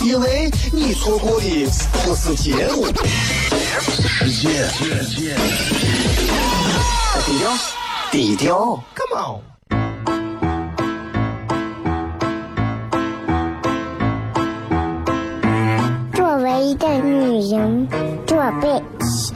因为你错过的不是结果，世界。低调，低调，Come on。作为一个女人，这辈子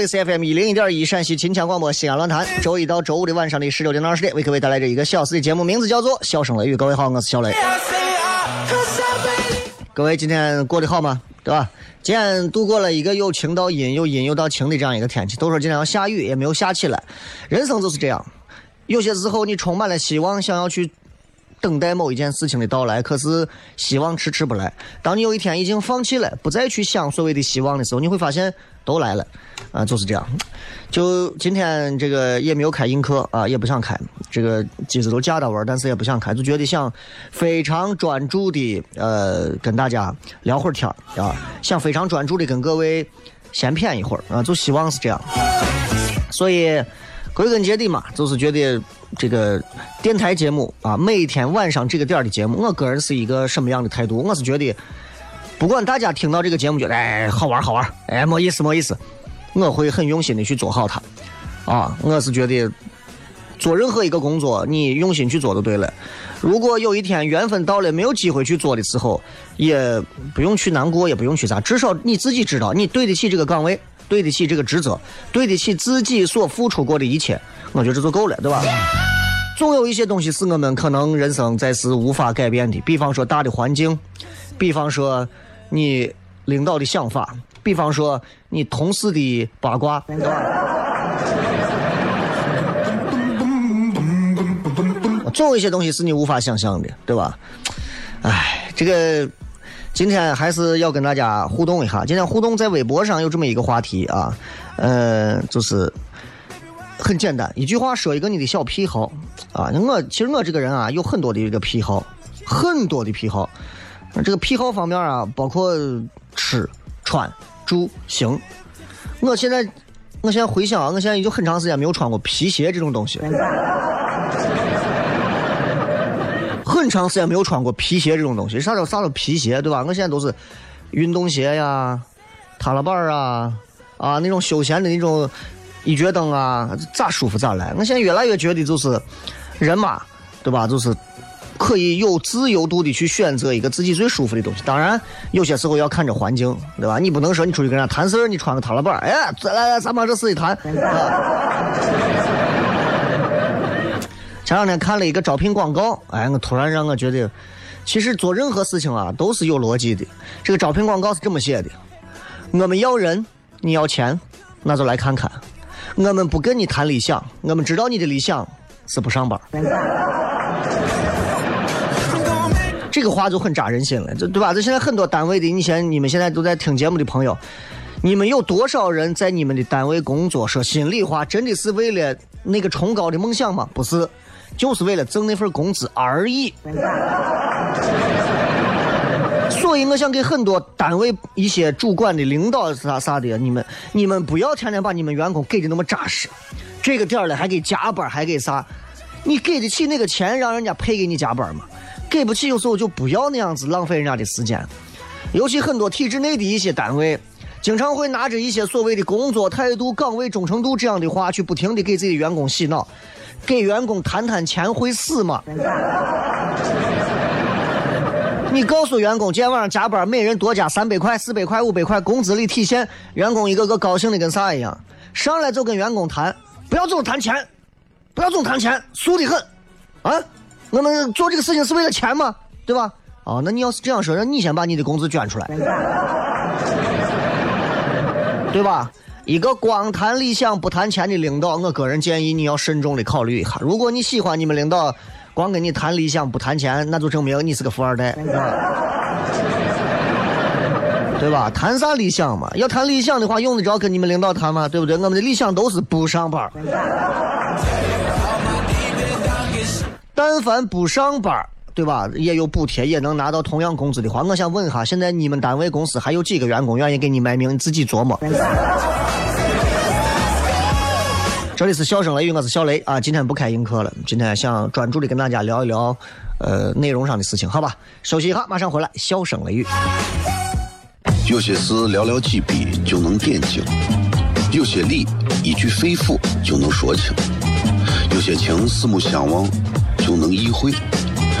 这里是 FM 一零一点一陕西秦腔广播西安论坛，周一到周五的晚上的十六点到二十点，为各位带来这一个小时的节目，名字叫做《笑声雷雨》。各位好，我是小雷。各位今天过得好吗？对吧？今天度过了一个又晴到阴，又阴又到晴的这样一个天气。都说今天要下雨，也没有下起来。人生就是这样，有些时候你充满了希望，想要去等待某一件事情的到来，可是希望迟迟不来。当你有一天已经放弃了，不再去想所谓的希望的时候，你会发现都来了，啊，就是这样。就今天这个也没有开映课啊，也不想开，这个机子都架到玩，但是也不想开，就觉得想非常专注的呃跟大家聊会儿天啊，想非常专注的跟各位闲谝一会儿啊，就希望是这样。所以归根结底嘛，就是觉得这个电台节目啊，每天晚上这个点儿的节目，我个人是一个什么样的态度？我是觉得，不管大家听到这个节目觉得哎好玩好玩，哎没意思没意思，我会很用心的去做好它。啊，我是觉得做任何一个工作，你用心去做就对了。如果有一天缘分到了没有机会去做的时候，也不用去难过，也不用去啥，至少你自己知道你对得起这个岗位，对得起这个职责，对得起自己所付出过的一切，我觉得这就够了，对吧？总有一些东西是我们可能人生在世无法改变的，比方说大的环境，比方说你领导的想法，比方说你同事的八卦，对吧？总有一些东西是你无法想象的，对吧？哎，这个今天还是要跟大家互动一下。今天互动在微博上有这么一个话题啊，呃，就是很简单，一句话说一个你的小癖好啊。我其实我这个人啊，有很多的一个癖好，很多的癖好。这个癖好方面啊，包括吃、穿、住、行。我现在，我现在回想啊，我现在已经很长时间没有穿过皮鞋这种东西。很长时间没有穿过皮鞋这种东西，啥叫啥叫皮鞋，对吧？我现在都是运动鞋呀、踏拉板啊啊那种休闲的那种一脚蹬啊，咋舒服咋来。我现在越来越觉得就是人嘛，对吧？就是可以有自由度的去选择一个自己最舒服的东西。当然，有些时候要看着环境，对吧？你不能说你出去跟人家谈事儿，你穿个踏拉板，哎，来来，咱把这事一谈。前两天看了一个招聘广告，哎，我突然让我觉得，其实做任何事情啊都是有逻辑的。这个招聘广告是这么写的：我们要人，你要钱，那就来看看。我们不跟你谈理想，我们知道你的理想是不上班。这个话就很扎人心了，这对吧？这现在很多单位的，你现你们现在都在听节目的朋友，你们有多少人在你们的单位工作？说心里话，真的是为了那个崇高的梦想吗？不是。就是为了挣那份工资而已。所以我想给很多单位一些主管的领导啥啥的，你们你们不要天天把你们员工给的那么扎实，这个点儿了还给加班还给啥？你给得起那个钱让人家配给你加班吗？给不起，有时候就不要那样子浪费人家的时间。尤其很多体制内的一些单位，经常会拿着一些所谓的工作态度、岗位忠诚度这样的话，去不停的给自己的员工洗脑。给员工谈谈钱会死吗？你告诉员工今天晚上加班，每人多加三百块、四百块、五百块，工资里体现。员工一个个高兴的跟啥一样，上来就跟员工谈，不要总谈钱，不要总谈钱，俗的很。啊，我们做这个事情是为了钱吗？对吧？哦，那你要是这样说，让你先把你的工资捐出来，对吧？一个光谈理想不谈钱的领导，我个人建议你要慎重的考虑一下。如果你喜欢你们领导光跟你谈理想不谈钱，那就证明你是个富二代，对吧？谈啥理想嘛？要谈理想的话，用得着跟你们领导谈吗？对不对？我们的理想都是不上班。但凡不上班，对吧？也有补贴，也能拿到同样工资的话，我想问一下，现在你们单位公司还有几个员工愿意给你卖命？你自己琢磨。这里是笑声雷雨，我是小雷啊。今天不开映客了，今天想专注的跟大家聊一聊，呃，内容上的事情，好吧？休息一下，马上回来。笑声雷雨，有些事寥寥几笔就能点睛，有些理一句肺腑就能说清，有些情四目相望就能意会，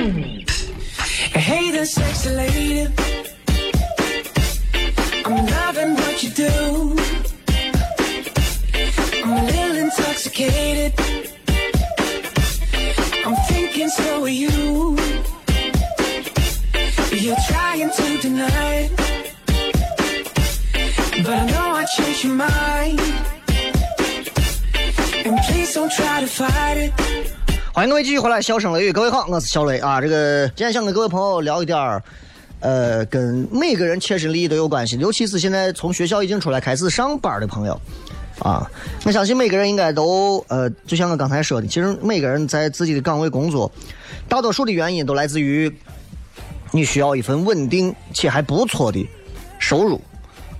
Hey there, sexy lady. I'm loving what you do. I'm a little intoxicated. I'm thinking so are you. You're trying to deny it. But I know I changed your mind. And please don't try to fight it. 欢迎各位继续回来，笑声雷雨，各位好，我是小雷啊。这个今天想跟各位朋友聊一点儿，呃，跟每个人切身利益都有关系，尤其是现在从学校已经出来开始上班的朋友，啊，我相信每个人应该都呃，就像我刚才说的，其实每个人在自己的岗位工作，大多数的原因都来自于你需要一份稳定且还不错的收入，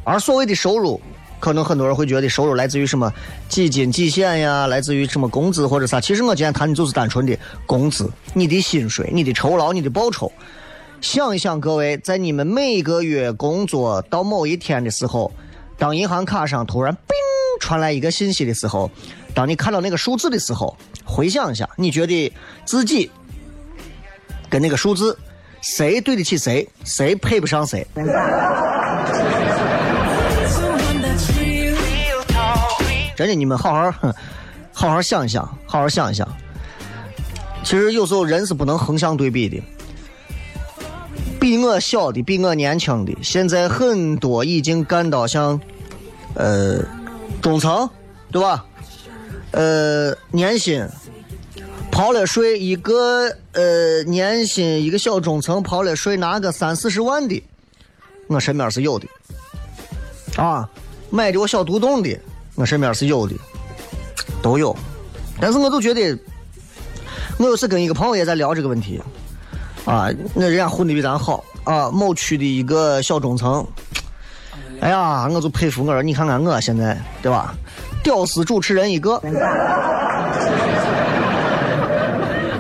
而所谓的收入。可能很多人会觉得收入来自于什么几金几险呀，来自于什么工资或者啥。其实我今天谈的就是单纯的工资，你的薪水、你的酬劳、你的报酬。想一想，各位在你们每个月工作到某一天的时候，当银行卡上突然“叮”传来一个信息的时候，当你看到那个数字的时候，回想一下，你觉得自己跟那个数字谁对得起谁，谁配不上谁？真的，你们好好好好想一想，好好想一想。其实有时候人是不能横向对比的。比我小的，比我年轻的，现在很多已经干到像，呃，中层，对吧？呃，年薪刨了税，一个呃年薪一个小中层刨了税拿个三四十万的，我身边是有的。啊，买的我小独栋的，我身边是有的，都有。但是我就觉得，我有次跟一个朋友也在聊这个问题，啊，那人家混的比咱好啊，某区的一个小中层，哎呀，我就佩服我说，你看看我现在，对吧？屌丝主持人一个。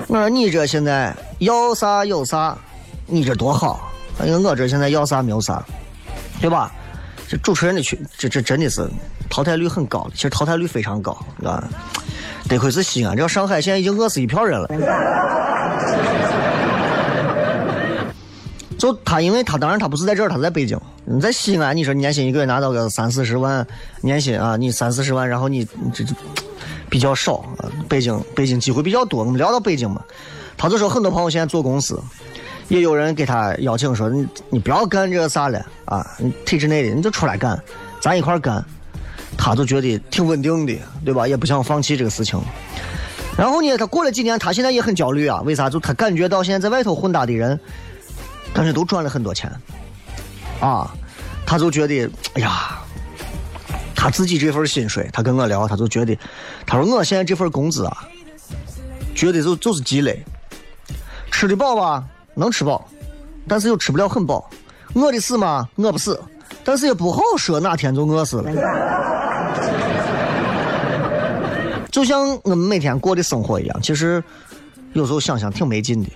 我说你这现在要啥有啥，你这多好。因为我这现在要啥没有啥，对吧？这主持人的群，这这真的是淘汰率很高的，其实淘汰率非常高，啊。得亏是西安，这上海现在已经饿死一票人了。就他，因为他当然他不是在这儿，他在北京。你在西安，你说年薪一个月拿到个三四十万年薪啊，你三四十万，然后你这这比较少。北京北京机会比较多，我们聊到北京嘛，他就说很多朋友现在做公司，也有人给他邀请说你你不要干这个啥了啊，体制内的你就出来干，咱一块干。他就觉得挺稳定的，对吧？也不想放弃这个事情。然后呢，他过了几年，他现在也很焦虑啊。为啥？就他感觉到现在在外头混搭的人，感觉都赚了很多钱，啊，他就觉得，哎呀，他自己这份薪水，他跟我聊，他就觉得，他说我现在这份工资啊，觉得就就是鸡肋，吃得饱吧，能吃饱，但是又吃不了很饱。饿的死吗？饿不死，但是也不好说哪天就饿死了。就像我们每天过的生活一样，其实有时候想想挺没劲的，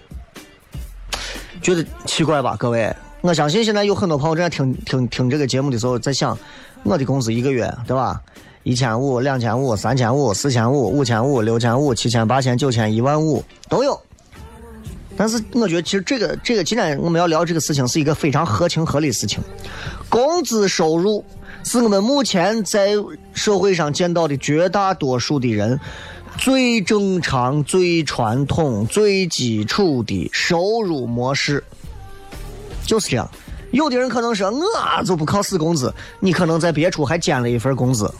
觉得奇怪吧，各位？我相信现在有很多朋友正在听听听这个节目的时候，在想，我的工资一个月对吧？一千五、两千五、三千五、四千五、五千五、六千五、七千、八千、九千、一万五都有。但是我觉得，其实这个这个今天我们要聊这个事情，是一个非常合情合理的事情，工资收入。是我们目前在社会上见到的绝大多数的人最正常、最传统、最基础的收入模式，就是这样。有的人可能说，我就不靠死工资，你可能在别处还兼了一份工资。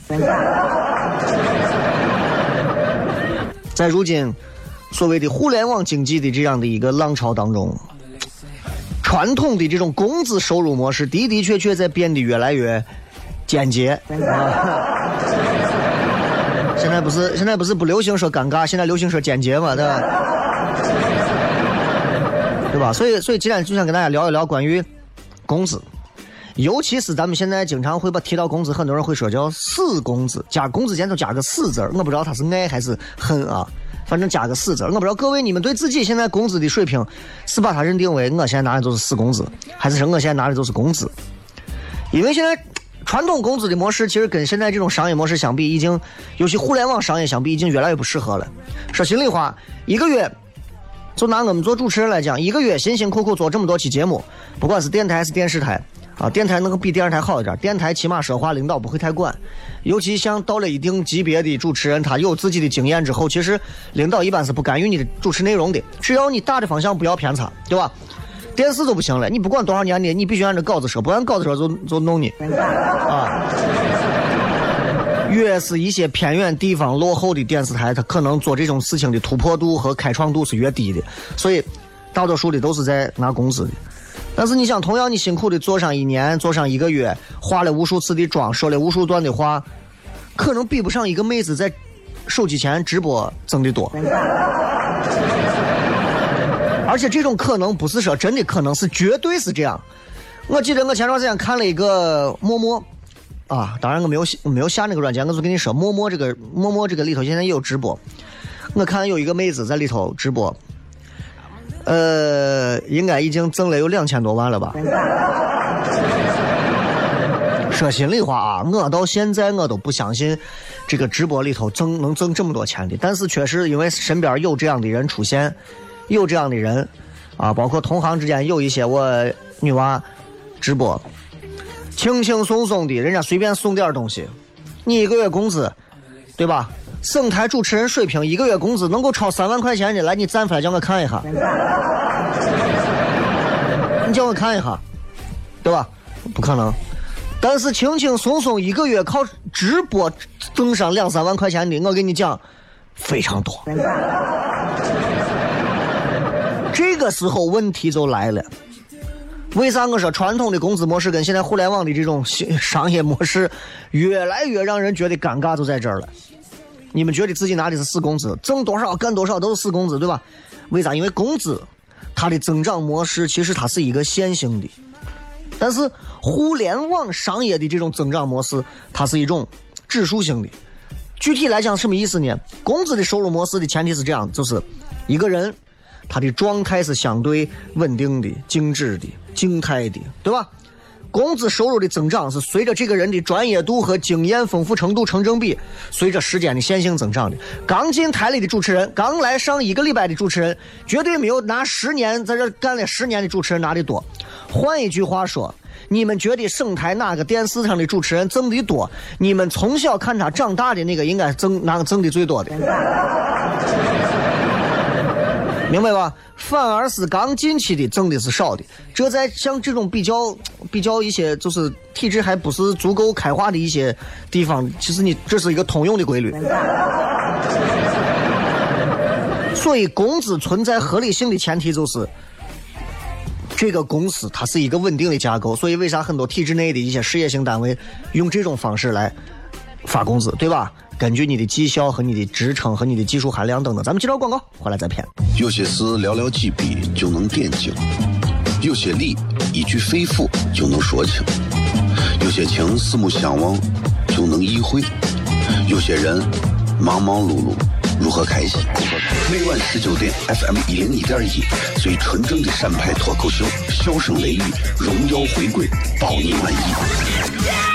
在如今所谓的互联网经济的这样的一个浪潮当中，传统的这种工资收入模式的的确确在变得越来越。简洁啊！现在不是现在不是不流行说尴尬，现在流行说简洁嘛，对吧？对吧？所以所以今天就想跟大家聊一聊关于工资，尤其是咱们现在经常会把提到工资，很多人会说叫死工资，加工资前头加个死字我不知道他是爱还是恨啊，反正加个死字我不知道各位你们对自己现在工资的水平是把它认定为我现在拿的都是死工资，还是说我现在拿的都是工资？因为现在。传统工资的模式其实跟现在这种商业模式相比，已经，尤其互联网商业相比，已经越来越不适合了。说心里话，一个月，就拿我们做主持人来讲，一个月辛辛苦苦做这么多期节目，不管是电台还是电视台，啊，电台能够比电视台好一点，电台起码说话领导不会太管。尤其像到了一定级别的主持人，他有自己的经验之后，其实领导一般是不干预你的主持内容的，只要你大的方向不要偏差，对吧？电视都不行了，你不管多少年的，你必须按照稿子说，不按稿子说就就弄你啊！越是一些偏远地方落后的电视台，它可能做这种事情的突破度和开创度是越低的，所以大多数的都是在拿工资的。但是你想，同样你辛苦的做上一年，做上一个月，化了无数次的妆，说了无数段的话，可能比不上一个妹子在手机前直播挣的多。而且这种可能不是说真的，可能是绝对是这样。我记得我前段时间看了一个陌陌，啊，当然我没有没有下那个软件，我就跟你说，陌陌这个陌陌这个里头现在也有直播。我看有一个妹子在里头直播，呃，应该已经挣了有两千多万了吧。说心里话啊，我到现在我都不相信这个直播里头挣能挣这么多钱的，但是确实因为身边有这样的人出现。有这样的人，啊，包括同行之间有一些我女娃直播，轻轻松松的，人家随便送点东西，你一个月工资，对吧？省台主持人水平，一个月工资能够超三万块钱的，来，你站出来叫我看一下，你叫我看一下，对吧？不可能。但是轻轻松松一个月靠直播挣上两三万块钱的，我跟你讲，非常多。这个时候问题就来了，为啥我说传统的工资模式跟现在互联网的这种商业模式越来越让人觉得尴尬，就在这儿了。你们觉得自己拿的是死工资，挣多少干多少都是死工资，对吧？为啥？因为工资它的增长模式其实它是一个线性的，但是互联网商业的这种增长模式它是一种指数性的，具体来讲什么意思呢？工资的收入模式的前提是这样，就是一个人他的状态是相对稳定的、静止的、静态的，对吧？工资收入的增长是随着这个人的专业度和经验丰富程度成正比，随着时间的线性增长的。刚进台里的主持人，刚来上一个礼拜的主持人，绝对没有拿十年在这干了十年的主持人拿的多。换一句话说，你们觉得省台哪个电视上的主持人挣的多？你们从小看他长大的那个，应该挣哪个挣的最多的？明白吧？反而是刚进去的挣的是少的，这在像这种比较比较一些就是体制还不是足够开化的一些地方，其实你这是一个通用的规律。所以工资存在合理性的前提就是，这个公司它是一个稳定的架构。所以为啥很多体制内的一些事业性单位用这种方式来发工资，对吧？根据你的绩效和你的职称和你的技术含量等等，咱们接着广告，回来再骗。有些事寥寥几笔就能点睛，有些理一句肺腑就能说清，有些情四目相望就能意会，有些人忙忙碌碌如何开心？每晚十九点，FM 一零一点一，最纯正的陕派脱口秀，笑声雷雨，荣耀回归，包你满意。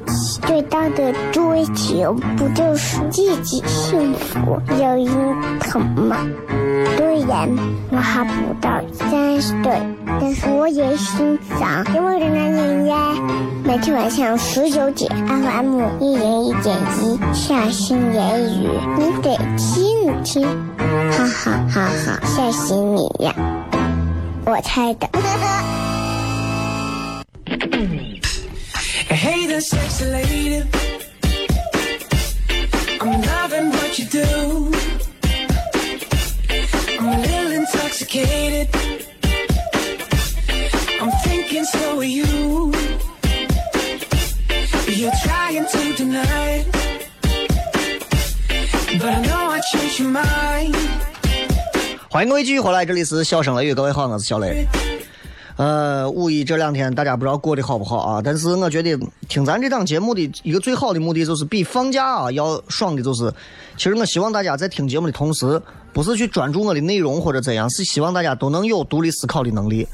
最大的追求不就是自己幸福、有人疼吗？虽然我还不到三十岁，但是我也心脏因为的男人呀。每天晚上十九点，FM 一零一点一，下心言语，你得听听，哈哈哈哈，吓死你呀！我猜的。欢迎各位继续回来，这里是笑声雷雨，各位好，我是小雷。呃，五一这两天大家不知道过得好不好啊？但是我觉得听咱这档节目的一个最好的目的就是比放假啊要爽的，就是其实我希望大家在听节目的同时，不是去专注我的内容或者怎样，是希望大家都能有独立思考的能力，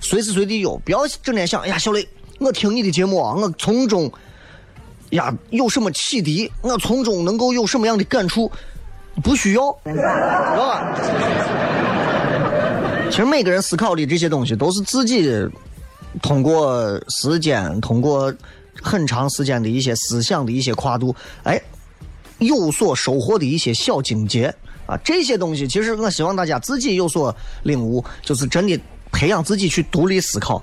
随时随地有，不要整天想，哎呀，小雷，我听你的节目啊，我从中呀有什么启迪，我从中能够有什么样的感触，不需要，知道吧？其实每个人思考的这些东西都是自己通过时间、通过很长时间的一些思想的一些跨度，哎，有所收获的一些小境界啊。这些东西其实我希望大家自己有所领悟，就是真的培养自己去独立思考，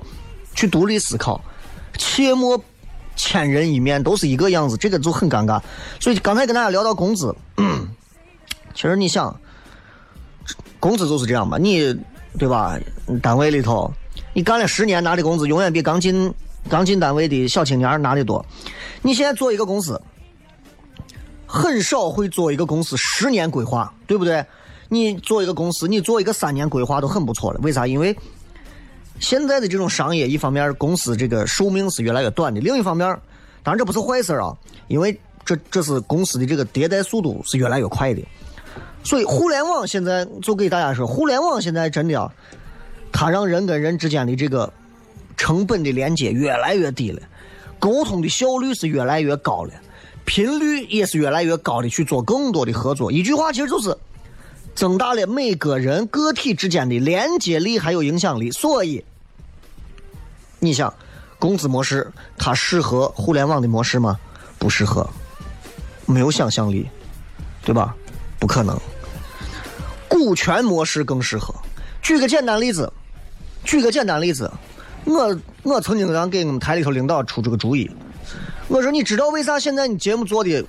去独立思考，切莫千人一面都是一个样子，这个就很尴尬。所以刚才跟大家聊到工资，其实你想，工资就是这样嘛，你对吧？单位里头，你干了十年拿的工资，永远比刚进刚进单位的小青年拿的多。你现在做一个公司，很少会做一个公司十年规划，对不对？你做一个公司，你做一个三年规划都很不错了。为啥？因为现在的这种商业，一方面公司这个寿命是越来越短的，另一方面，当然这不是坏事啊，因为这这是公司的这个迭代速度是越来越快的。所以互联网现在就给大家说，互联网现在真的啊，它让人跟人之间的这个成本的连接越来越低了，沟通的效率是越来越高了，频率也是越来越高的去做更多的合作。一句话其实就是增大了每个人个体之间的连接力还有影响力。所以，你想，工资模式它适合互联网的模式吗？不适合，没有想象力，对吧？不可能。股权模式更适合。举个简单例子，举个简单例子，我我曾经让给我们台里头领导出这个主意，我说你知道为啥现在你节目做的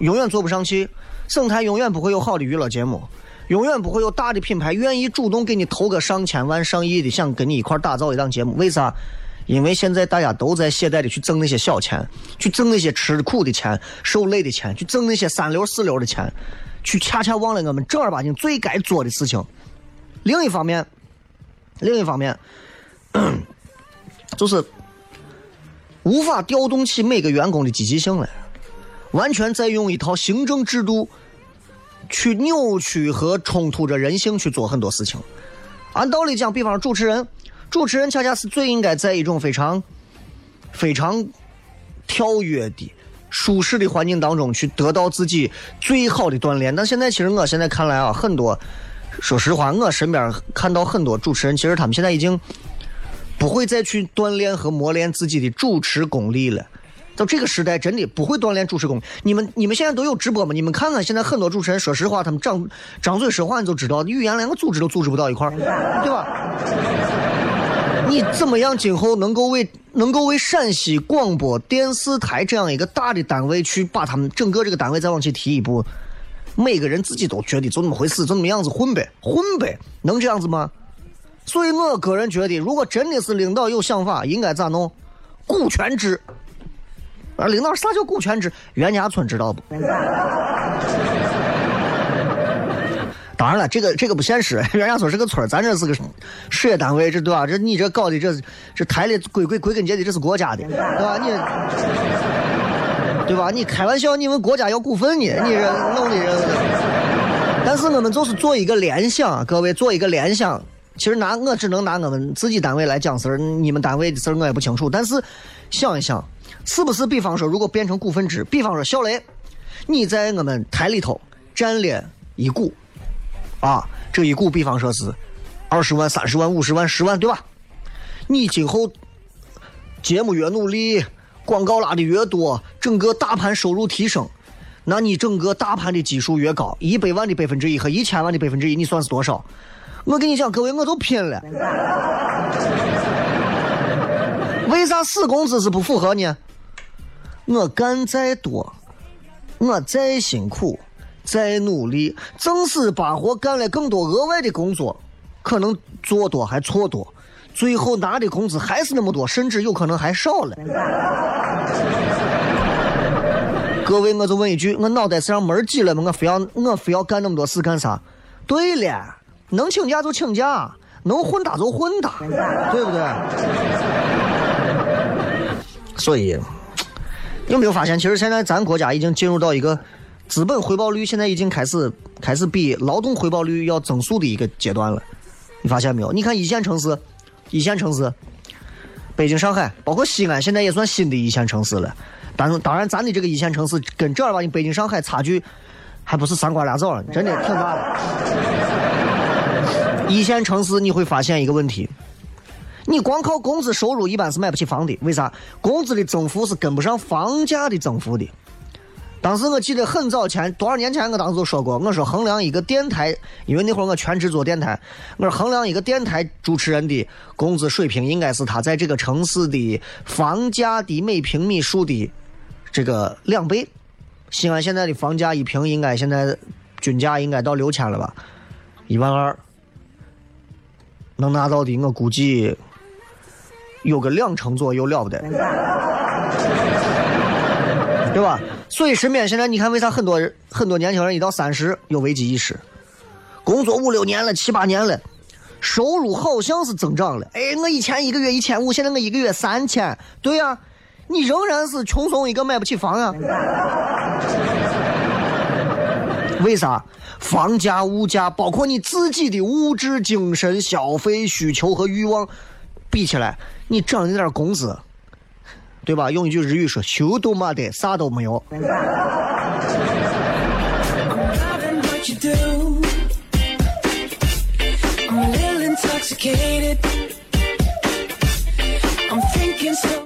永远做不上去，省台永远不会有好的娱乐节目，永远不会有大的品牌愿意主动给你投个上千万、上亿的，想跟你一块打造一档节目。为啥？因为现在大家都在懈怠的去挣那些小钱，去挣那些吃苦的钱、受累的钱，去挣那些三流四流的钱，去恰恰忘了我们正儿八经最该做的事情。另一方面，另一方面，就 是无法调动起每个员工的积极性来，完全在用一套行政制度去扭曲和冲突着人性去做很多事情。按道理讲，比方说主持人，主持人恰恰是最应该在一种非常、非常跳跃的、舒适的环境当中去得到自己最好的锻炼。但现在其实我现在看来啊，很多，说实话，我身边看到很多主持人，其实他们现在已经不会再去锻炼和磨练自己的主持功力了。到这个时代，真的不会锻炼主持功。你们你们现在都有直播吗？你们看看现在很多主持人，说实话，他们张张嘴说话你就知道，语言连个组织都组织不到一块儿，对吧？你怎么样今后能够为能够为陕西广播电视台这样一个大的单位去把他们整个这个单位再往前提一步？每个人自己都觉得就那么回事，就那么样子混呗，混呗，能这样子吗？所以我个人觉得，如果真的是领导有想法，应该咋弄？股权制。啊，领导啥叫股权制？袁家村知道不？当然了，这个这个不现实。人家说是个村咱这是个事业单位，这对吧？这你这搞的这这台里归归归根结底这是国家的，对吧？你对吧？你开玩笑，你们国家要股份呢？你这弄的这。但是我们就是做一个联想，各位做一个联想。其实拿我只能拿我们自己单位来讲事儿，你们单位的事儿我也不清楚。但是想一想，是不是？比方说，如果变成股份制，比方说小雷，你在我们台里头占了一股，啊，这一股比方说是二十万、三十万、五十万、十万，对吧？你今后节目越努力，广告拉的越多，整个大盘收入提升，那你整个大盘的基数越高，一百万的百分之一和一千万的百分之一，你算是多少？我跟你讲，各位，我都拼了。为啥死工资是不符合呢？我干再多，我再辛苦，再努力，正是把活干了更多额外的工作，可能做多还错多，最后拿的工资还是那么多，甚至有可能还少了。各位，我就问一句，我脑袋是让门挤了吗？我非要我非要干那么多事干啥？对了。能请假就请假，能混打就混打，对不对？所以，有没有发现，其实现在咱国家已经进入到一个资本回报率现在已经开始开始比劳动回报率要增速的一个阶段了。你发现没有？你看一线城市，一线城市，北京、上海，包括西安，现在也算新的一线城市了。但是，当然，咱的这个一线城市跟正儿八经北京、上海差距还不是三瓜俩枣，真的挺大的。一线城市你会发现一个问题，你光靠工资收入一般是买不起房的。为啥？工资的增幅是跟不上房价的增幅的。当时我记得很早前，多少年前我当时就说过，我说衡量一个电台，因为那会儿我全职做电台，我说衡量一个电台主持人的工资水平，应该是他在这个城市的房价的每平米数的这个两倍。西安现在的房价一平应该现在均价应该到六千了吧，一万二。能拿到的，我估计有个两成左右了不得，对吧？所以身边现在你看，为啥很多人很多年轻人一到三十有危机意识？工作五六年了，七八年了，收入好像是增长了。哎，我以前一个月一千五，现在我一个月三千。对呀，你仍然是穷怂一个，买不起房呀。为啥？房价、物价，包括你自己的物质、精神消费需求和欲望，比起来，你涨那点工资，对吧？用一句日语说：“修都没得，啥都没有。”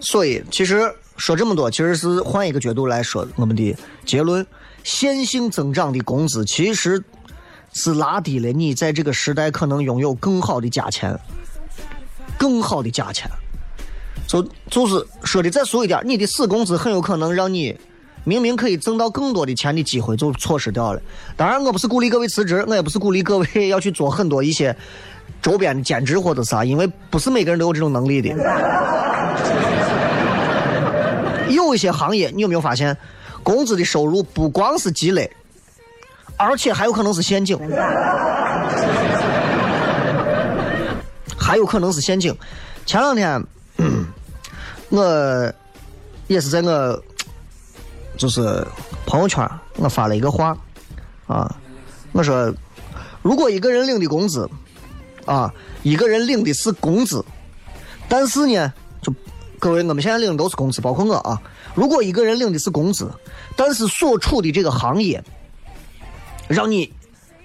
所以，其实说这么多，其实是换一个角度来说我们的结论。线性增长的工资其实是拉低了你在这个时代可能拥有更好的价钱，更好的价钱。就就是说的再俗一点，你的死工资很有可能让你明明可以挣到更多的钱的机会就错失掉了。当然，我不是鼓励各位辞职，我也不是鼓励各位 要去做很多一些周边的兼职或者啥，因为不是每个人都有这种能力的。有一些行业，你有没有发现，工资的收入不光是积累，而且还有可能是陷阱，还有可能是陷阱。前两天，我也是在我就是朋友圈，我发了一个话啊，我说，如果一个人领的工资啊，一个人领的是工资，但是呢，就各位，我们现在领的都是工资，包括我啊。如果一个人领的是工资，但是所处的这个行业让你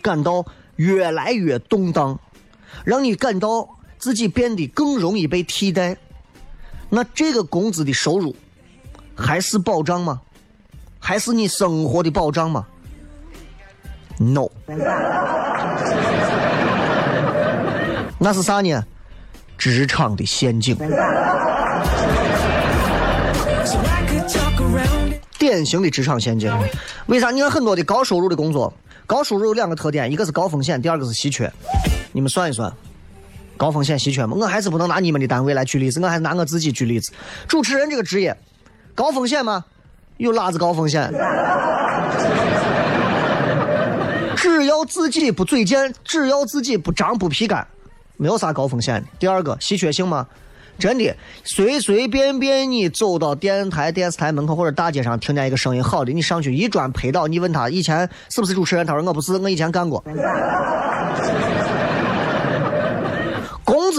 感到越来越动荡，让你感到自己变得更容易被替代，那这个工资的收入还是保障吗？还是你生活的保障吗？No，那是啥呢？职场的陷阱。典型的职场陷阱。为啥？你看很多的高收入的工作，高收入有两个特点，一个是高风险，第二个是稀缺。你们算一算，高风险稀缺吗？我还是不能拿你们的单位来举例子，我还是拿我自己举例子。主持人这个职业，高风险吗？有哪子高风险？只要自己不嘴贱，只要自己不张不皮干，没有啥高风险的。第二个，稀缺性吗？真的，随随便便你走到电台、电视台门口或者大街上，听见一个声音好的，你上去一砖拍到，你问他以前是不是主持人，他说我不是，我以前干过。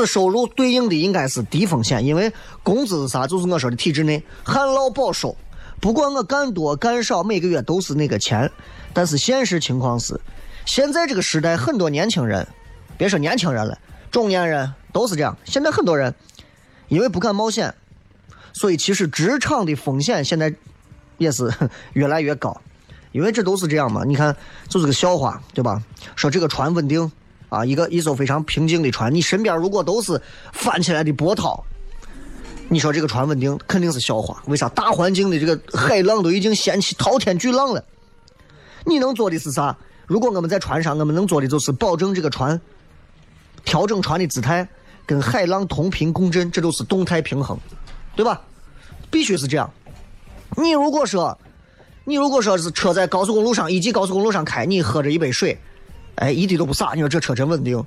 收入对应的应该是低风险，因为工资是啥？就是我说的体制内旱涝保收，不管我干多干少，每个月都是那个钱。但是现实情况是，现在这个时代，很多年轻人，别说年轻人了，中年人都是这样。现在很多人。因为不敢冒险，所以其实职场的风险现在也是 越来越高。因为这都是这样嘛，你看就是个笑话，对吧？说这个船稳定啊，一个一艘非常平静的船，你身边如果都是翻起来的波涛，你说这个船稳定肯定是笑话。为啥？大环境的这个海浪都已经掀起滔天巨浪了，你能做的是啥？如果我们在船上，我们能做的就是保证这个船，调整船的姿态。跟海浪同频共振，这就是动态平衡，对吧？必须是这样。你如果说，你如果说是车在高速公路上，一级高速公路上开，你喝着一杯水，哎，一滴都不洒，你说这车真稳定。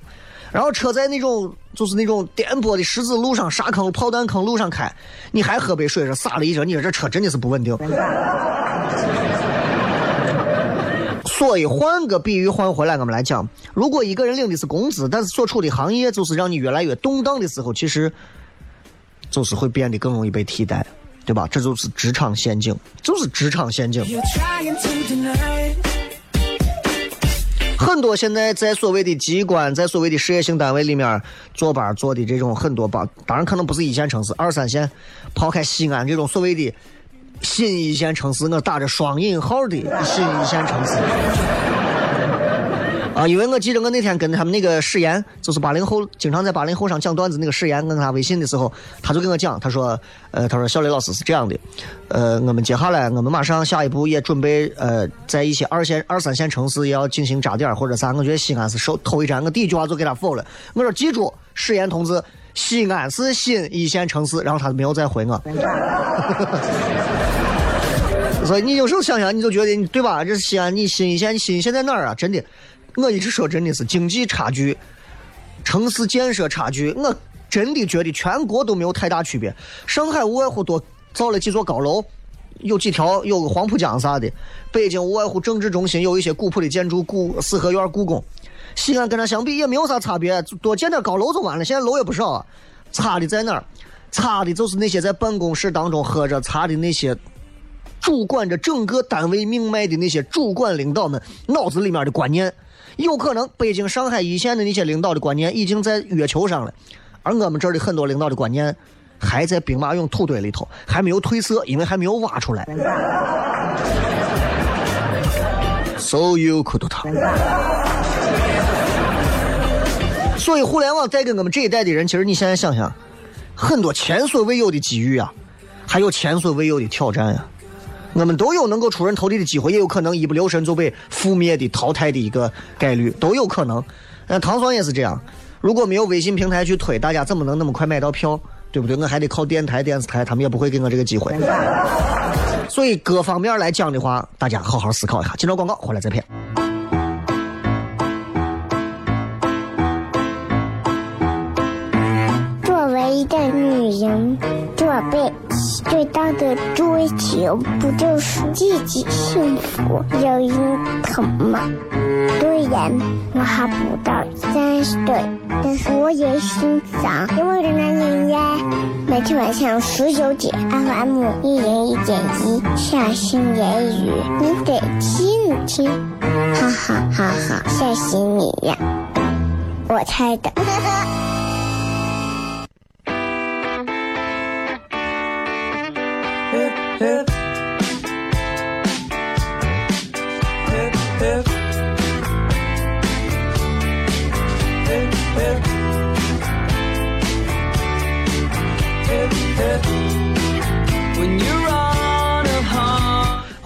然后车在那种就是那种颠簸的石子路上、沙坑、炮弹坑路上开，你还喝杯水，这洒了一整，你说这车真的是不稳定。所以换个比喻换回来，我们来讲，如果一个人领的是工资，但是所处的行业就是让你越来越动荡的时候，其实就是会变得更容易被替代，对吧？这就是职场陷阱，就是职场陷阱。很多现在在所谓的机关，在所谓的事业性单位里面坐班坐的这种很多吧，当然可能不是一线城市，二三线，抛开西安这种所谓的。新一线城市，我打着双引号的新一线城市啊，因为我记得我那天跟他们那个史岩，就是八零后，经常在八零后上讲段子那个史岩，我跟他微信的时候，他就跟我讲，他说，呃，他说小雷老师是这样的，呃，我们接下来我们马上下一步也准备，呃，在一些二线、二三线城市也要进行扎点或者啥，我觉得西安是首头一站，我第一句话就给他否了，我说记住，史岩同志。西安是新一线城市，然后他没有再回我。所以你有时候想想，你就觉得对吧？这西安，你新一线，新一线在哪儿啊？真的，我一直说真的是经济差距、城市建设差距，我真的觉得全国都没有太大区别。上海无外乎多造了几座高楼，有几条有个黄浦江啥的。北京无外乎政治中心有一些古朴的建筑，故四合院、故宫。西安跟它相比也没有啥差别，多建点高楼就完了。现在楼也不少，啊，差的在哪儿？差的就是那些在办公室当中喝着茶的那些主管着整个单位命脉的那些主管领导们脑子里面的观念。有可能北京、上海一线的那些领导的观念已经在月球上了，而我们这儿的很多领导的观念还在兵马俑土堆里头，还没有褪色，因为还没有挖出来。So you could talk。所以，互联网带给我们这一代的人，其实你现在想想，很多前所未有的机遇啊，还有前所未有的挑战呀。我们都有能够出人头地的机会，也有可能一不留神就被覆灭的、淘汰的一个概率，都有可能。那唐双也是这样，如果没有微信平台去推，大家怎么能那么快买到票？对不对？我还得靠电台、电视台，他们也不会给我这个机会。所以各方面来讲的话，大家好好思考一下。进入广告，回来再片。作为一个女人，做被最大的追求不就是自己幸福、有人疼吗？虽然我还不到三十岁，但是我也心脏因为的男人呀。每天晚上十九点，FM 一人一点一，下心言语，你得听听，哈哈哈哈，吓死你呀！我猜的。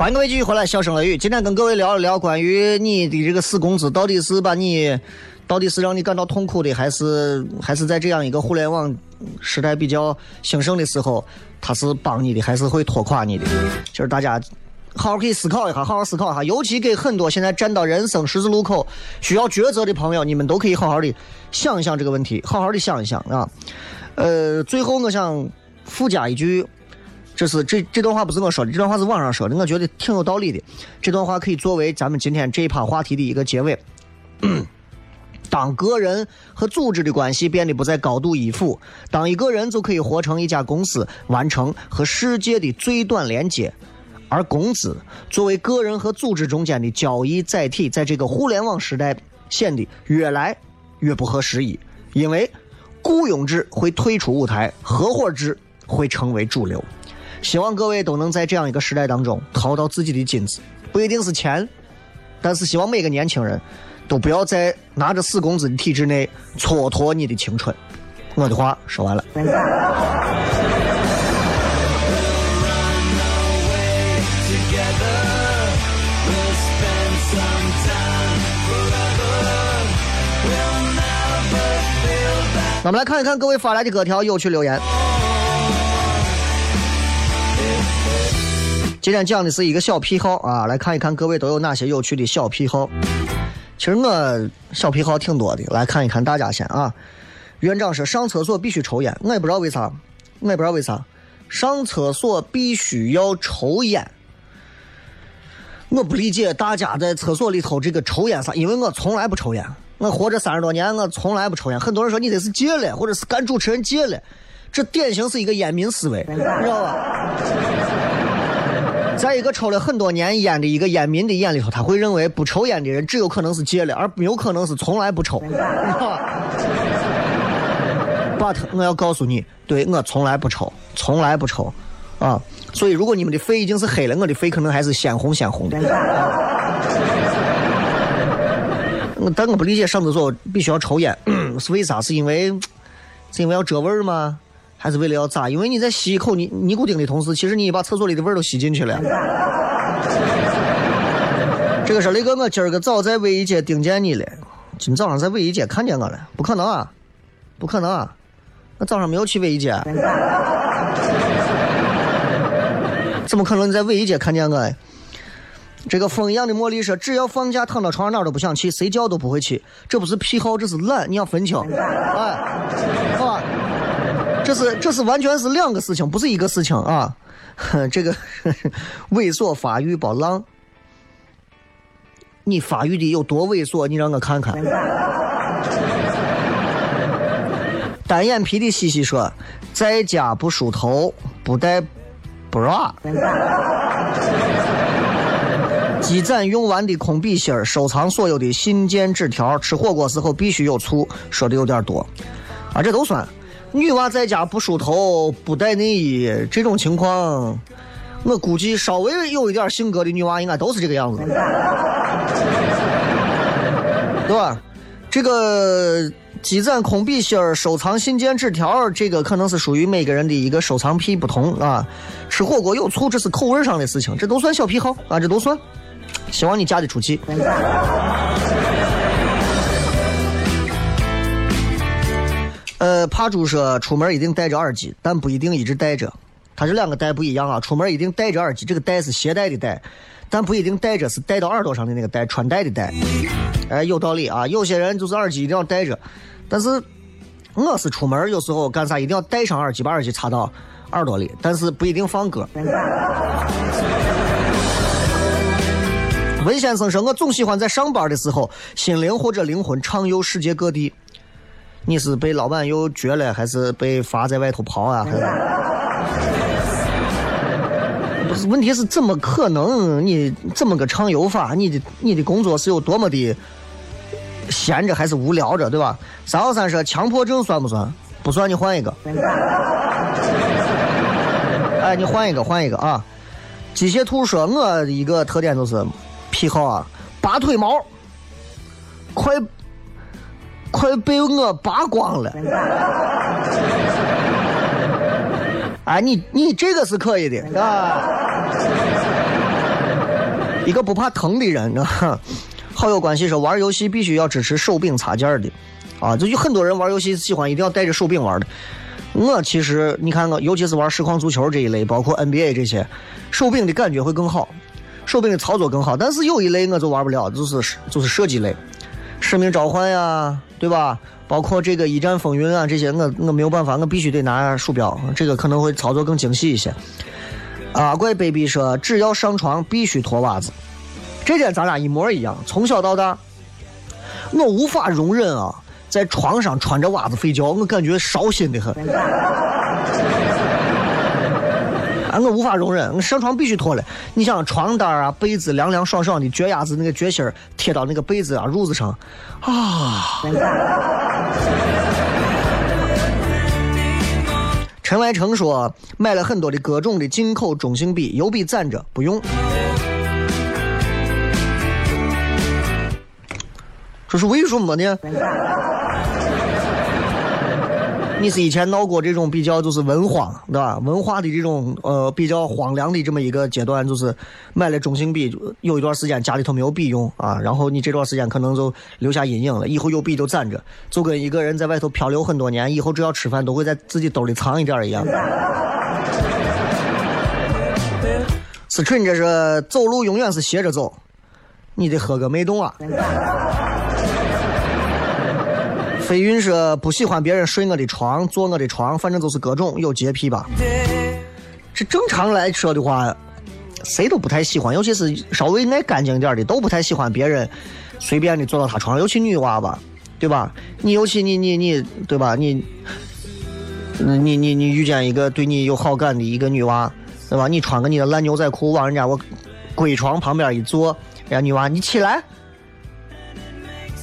欢迎各位继续回来，笑声雷雨。今天跟各位聊一聊关于你的这个死工资，到底是把你，到底是让你感到痛苦的，还是还是在这样一个互联网时代比较兴盛的时候，它是帮你的，还是会拖垮你的？就是大家好好可以思考一下，好好思考一下。尤其给很多现在站到人生十字路口需要抉择的朋友，你们都可以好好的想一想这个问题，好好的想一想啊。呃，最后我想附加一句。这是这这段话不是我说的，这段话是网上说的，我觉得挺有道理的。这段话可以作为咱们今天这一趴话题的一个结尾。当个人和组织的关系变得不再高度依附，当一个人就可以活成一家公司，完成和世界的最短连接，而工资作为个人和组织中间的交易载体，在这个互联网时代显得越来越不合时宜，因为雇佣制会退出舞台，合伙制会成为主流。希望各位都能在这样一个时代当中淘到自己的金子，不一定是钱，但是希望每个年轻人都不要在拿着死工资的体制内蹉跎你的青春。我的话说完了。我们来看一看各位发来的各条有趣留言。今天讲的是一个小癖好啊，来看一看各位都有哪些有趣的小癖好。其实我小癖好挺多的，来看一看大家先啊。院长说上厕所必须抽烟，我也不知道为啥，我也不知道为啥上厕所必须要抽烟。我不理解大家在厕所里头这个抽烟啥，因为我从来不抽烟，我活着三十多年，我从来不抽烟。很多人说你这是戒了，或者是干主持人戒了，这典型是一个烟民思维，你知道吧？在一个抽了很多年烟的一个烟民的眼里头，他会认为不抽烟的人只有可能是戒了，而没有可能是从来不抽。But 我要告诉你，对我从来不抽，从来不抽，啊！所以如果你们的肺已经是黑了，我的肺可能还是鲜红鲜红的。但我不理解上厕所必须要抽烟 是为啥？是因为是因为要遮味儿吗？还是为了要咋？因为你在吸一口尼尼古丁的同时，其实你把厕所里的味儿都吸进去了。这个事雷哥，我今儿个早在卫衣街盯见你了。今早上在卫衣街看见我了？不可能啊，不可能啊！我早上没有去卫衣街。怎么可能你在卫衣街看见我？这个风一样的茉莉说：“只要放假躺到床上哪儿都不想去，谁叫都不会去。这不是癖好，这是懒。你要分清，哎，好？”这是这是完全是两个事情，不是一个事情啊！这个猥琐发育包浪，你发育的有多猥琐？你让我看看。单眼皮的西西说，在家不梳头，不带 bra，积攒 用完的空笔芯儿，收藏所有的信件纸条，吃火锅时候必须有醋，说的有点多啊，这都算。女娃在家不梳头、不带内衣，这种情况，我估计稍微有一点性格的女娃应该都是这个样子，对吧？这个积攒空笔芯儿、收藏信件、纸条，这个可能是属于每个人的一个收藏癖不同啊。吃火锅有醋，这是口味上的事情，这都算小癖好啊，这都算。希望你嫁得出去。呃，帕猪说出门一定带着耳机，但不一定一直带着。它这两个带不一样啊，出门一定带着耳机，这个带是携带的带，但不一定带着是带到耳朵上的那个带，穿戴的戴。哎，有道理啊，有些人就是耳机一定要带着，但是我是出门有时候干啥一定要带上耳机，把耳机插到耳朵里，但是不一定放歌。文先生说：“我总喜欢在上班的时候，心灵或者灵魂畅游世界各地。你是被老板又撅了，还是被罚在外头跑啊？还是？不是，问题是怎么可能？你怎么个畅游法？你的你的工作是有多么的闲着，还是无聊着，对吧？”三号三说：“强迫症算不算？不算，你换一个。哎，你换一个，换一个啊！机械兔说：“我的一个特点就是。”癖好啊，拔腿毛，快快被我拔光了！哎，你你这个是可以的啊，一个不怕疼的人，啊。好友关系说玩游戏必须要支持手柄插件的，啊，就有很多人玩游戏喜欢一定要带着手柄玩的。我其实你看我，尤其是玩实况足球这一类，包括 NBA 这些，手柄的感觉会更好。手柄的操作更好，但是有一类我就玩不了，就是就是射击类，使命召唤呀，对吧？包括这个一战风云啊，这些我我没有办法，我必须得拿鼠标，这个可能会操作更精细一些。阿怪 baby 说，只要上床必须脱袜子，这点咱俩一模一样。从小到大，我无法容忍啊，在床上穿着袜子睡觉，我感觉烧心的很。我无法容忍，我上床必须脱了。你想床单啊、被子凉凉爽爽的，脚丫子那个脚心贴到那个被子啊、褥子上，啊！陈来成说买了很多的各种的进口中性笔，油笔攒着不用，这是为什么呢？你是以前闹过这种比较就是文荒，对吧？文化的这种呃比较荒凉的这么一个阶段，就是买了中性笔，有一段时间家里头没有笔用啊，然后你这段时间可能就留下阴影了，以后有笔就攒着，就跟一个人在外头漂流很多年，以后只要吃饭都会在自己兜里藏一点一样。思春这是走路永远是斜着走，你得喝个美动啊。飞云说不喜欢别人睡我的床，坐我的床，反正就是各种有洁癖吧。这正常来说的话，谁都不太喜欢，尤其是稍微爱干净点的，都不太喜欢别人随便的坐到他床上，尤其女娃吧，对吧？你尤其你你你，对吧？你，你你你遇见一个对你有好感的一个女娃，对吧？你穿个你的烂牛仔裤往人家我闺床旁边一坐，人家女娃你起来。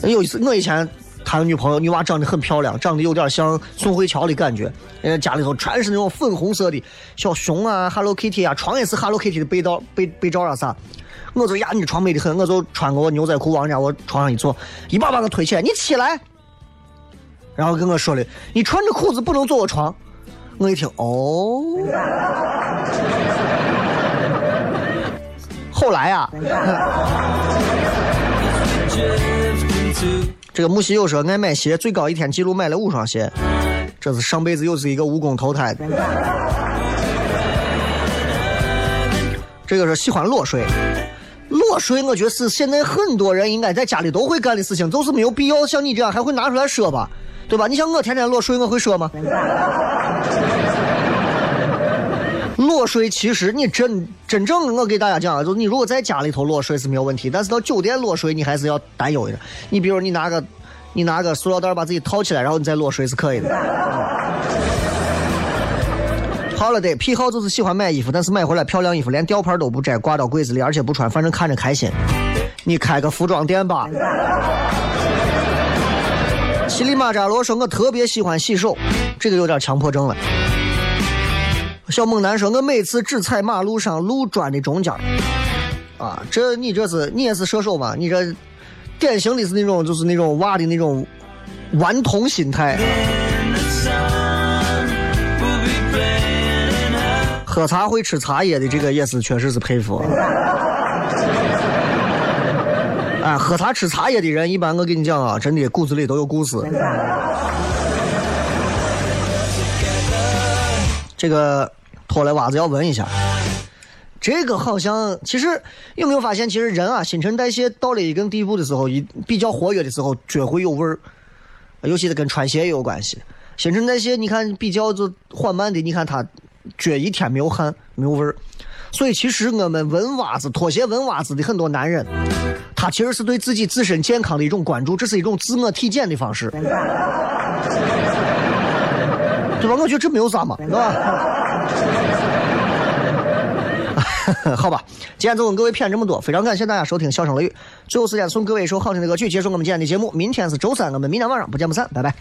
有一次我以前。他的女朋友女娃长得很漂亮，长得有点像宋慧乔的感觉。人家家里头全是那种粉红色的小熊啊，Hello Kitty 啊，床也是 Hello Kitty 的被罩、被被罩啊啥。我就呀，你床美的很，我就穿个我牛仔裤往人家我床上一坐，一把把我推起来，你起来。然后跟我说的，你穿着裤子不能坐我床。我一听，哦。后来呀。这个木西又说爱买鞋，最高一天记录买了五双鞋，这是上辈子又是一个无功投胎的。这个是喜欢裸睡，裸睡我觉得是现在很多人应该在家里都会干的事情，就是没有必要像你这样还会拿出来说吧，对吧？你像我天天裸睡，我会说吗？裸睡其实你真真正我给大家讲啊，就你如果在家里头裸睡是没有问题，但是到酒店裸睡你还是要担忧一点。你比如你拿个你拿个塑料袋把自己套起来，然后你再裸睡是可以的。好了的，癖好就是喜欢买衣服，但是买回来漂亮衣服连吊牌都不摘，挂到柜子里，而且不穿，反正看着开心。你开个服装店吧。乞力马扎罗说：“我特别喜欢洗手，这个有点强迫症了。”小猛男说：“我每次只踩马路上路砖的中间啊，这你这是你也是射手吗？你这典型的是那种就是那种娃的那种顽童心态。喝茶会吃茶叶的这个也是确实是佩服。哎，喝茶吃茶叶的人，一般我跟你讲啊，真的骨子里都有故事。这个脱了袜子要闻一下，这个好像其实有没有发现，其实人啊新陈代谢到了一定地步的时候，一比较活跃的时候，脚会有味儿，尤其是跟穿鞋也有关系。新陈代谢你看比较就缓慢的，你看他脚一天没有汗没有味儿，所以其实我们闻袜子、脱鞋闻袜子的很多男人，他其实是对自己自身健康的一种关注，这是一种自我体检的方式。对吧？我觉得这没有啥嘛，是吧？好吧，今天就跟各位谝这么多，非常感谢大家收听《笑声雷雨》。最后时间送各位一首好听的歌曲，结束我们今天的节目。明天是周三，我们明天晚上不见不散，拜拜。